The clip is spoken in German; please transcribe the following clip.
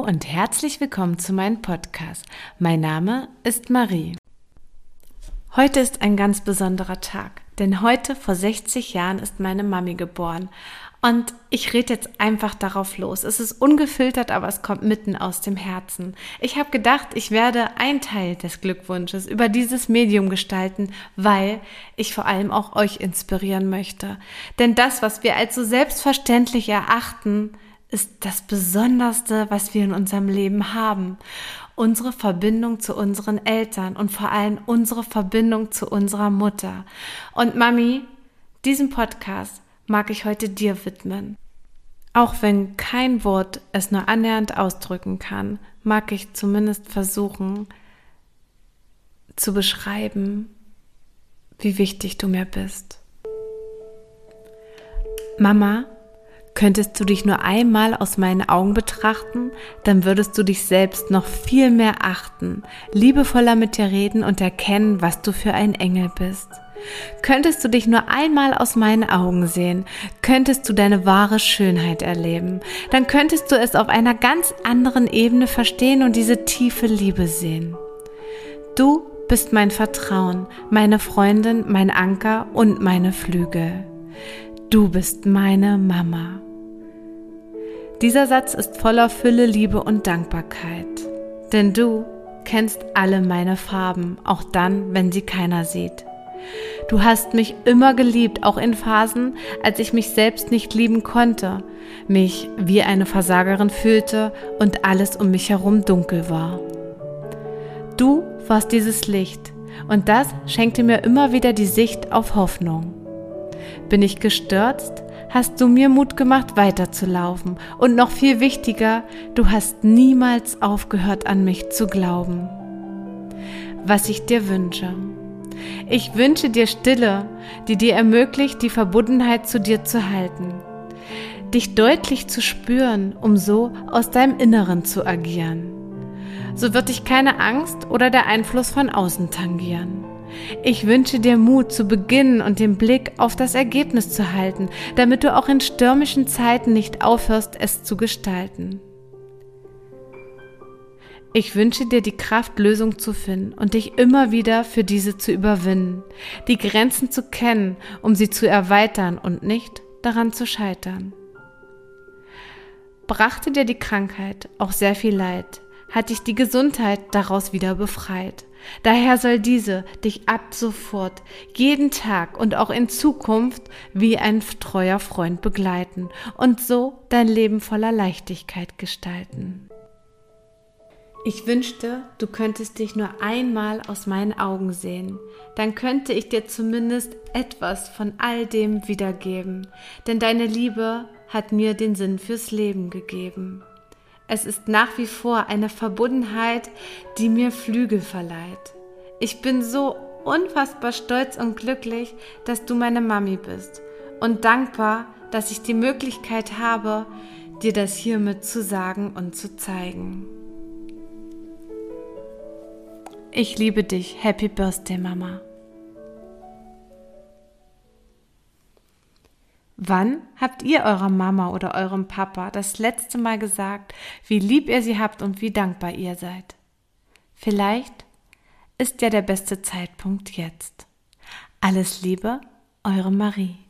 und herzlich willkommen zu meinem Podcast. Mein Name ist Marie. Heute ist ein ganz besonderer Tag, denn heute vor 60 Jahren ist meine Mami geboren. Und ich rede jetzt einfach darauf los. Es ist ungefiltert, aber es kommt mitten aus dem Herzen. Ich habe gedacht, ich werde ein Teil des Glückwunsches über dieses Medium gestalten, weil ich vor allem auch euch inspirieren möchte. Denn das, was wir als so selbstverständlich erachten, ist das Besonderste, was wir in unserem Leben haben. Unsere Verbindung zu unseren Eltern und vor allem unsere Verbindung zu unserer Mutter. Und Mami, diesen Podcast mag ich heute dir widmen. Auch wenn kein Wort es nur annähernd ausdrücken kann, mag ich zumindest versuchen zu beschreiben, wie wichtig du mir bist. Mama Könntest du dich nur einmal aus meinen Augen betrachten, dann würdest du dich selbst noch viel mehr achten, liebevoller mit dir reden und erkennen, was du für ein Engel bist. Könntest du dich nur einmal aus meinen Augen sehen, könntest du deine wahre Schönheit erleben, dann könntest du es auf einer ganz anderen Ebene verstehen und diese tiefe Liebe sehen. Du bist mein Vertrauen, meine Freundin, mein Anker und meine Flügel. Du bist meine Mama. Dieser Satz ist voller Fülle, Liebe und Dankbarkeit. Denn du kennst alle meine Farben, auch dann, wenn sie keiner sieht. Du hast mich immer geliebt, auch in Phasen, als ich mich selbst nicht lieben konnte, mich wie eine Versagerin fühlte und alles um mich herum dunkel war. Du warst dieses Licht und das schenkte mir immer wieder die Sicht auf Hoffnung. Bin ich gestürzt, hast du mir Mut gemacht, weiterzulaufen. Und noch viel wichtiger, du hast niemals aufgehört, an mich zu glauben. Was ich dir wünsche. Ich wünsche dir Stille, die dir ermöglicht, die Verbundenheit zu dir zu halten. Dich deutlich zu spüren, um so aus deinem Inneren zu agieren. So wird dich keine Angst oder der Einfluss von außen tangieren. Ich wünsche dir Mut zu beginnen und den Blick auf das Ergebnis zu halten, damit du auch in stürmischen Zeiten nicht aufhörst, es zu gestalten. Ich wünsche dir die Kraft, Lösung zu finden und dich immer wieder für diese zu überwinden, die Grenzen zu kennen, um sie zu erweitern und nicht daran zu scheitern. Brachte dir die Krankheit auch sehr viel Leid, hat dich die Gesundheit daraus wieder befreit. Daher soll diese dich ab sofort, jeden Tag und auch in Zukunft wie ein treuer Freund begleiten und so dein Leben voller Leichtigkeit gestalten. Ich wünschte, du könntest dich nur einmal aus meinen Augen sehen, dann könnte ich dir zumindest etwas von all dem wiedergeben, denn deine Liebe hat mir den Sinn fürs Leben gegeben. Es ist nach wie vor eine Verbundenheit, die mir Flügel verleiht. Ich bin so unfassbar stolz und glücklich, dass du meine Mami bist und dankbar, dass ich die Möglichkeit habe, dir das hiermit zu sagen und zu zeigen. Ich liebe dich. Happy Birthday, Mama. Wann habt ihr eurer Mama oder eurem Papa das letzte Mal gesagt, wie lieb ihr sie habt und wie dankbar ihr seid? Vielleicht ist ja der beste Zeitpunkt jetzt. Alles Liebe, eure Marie.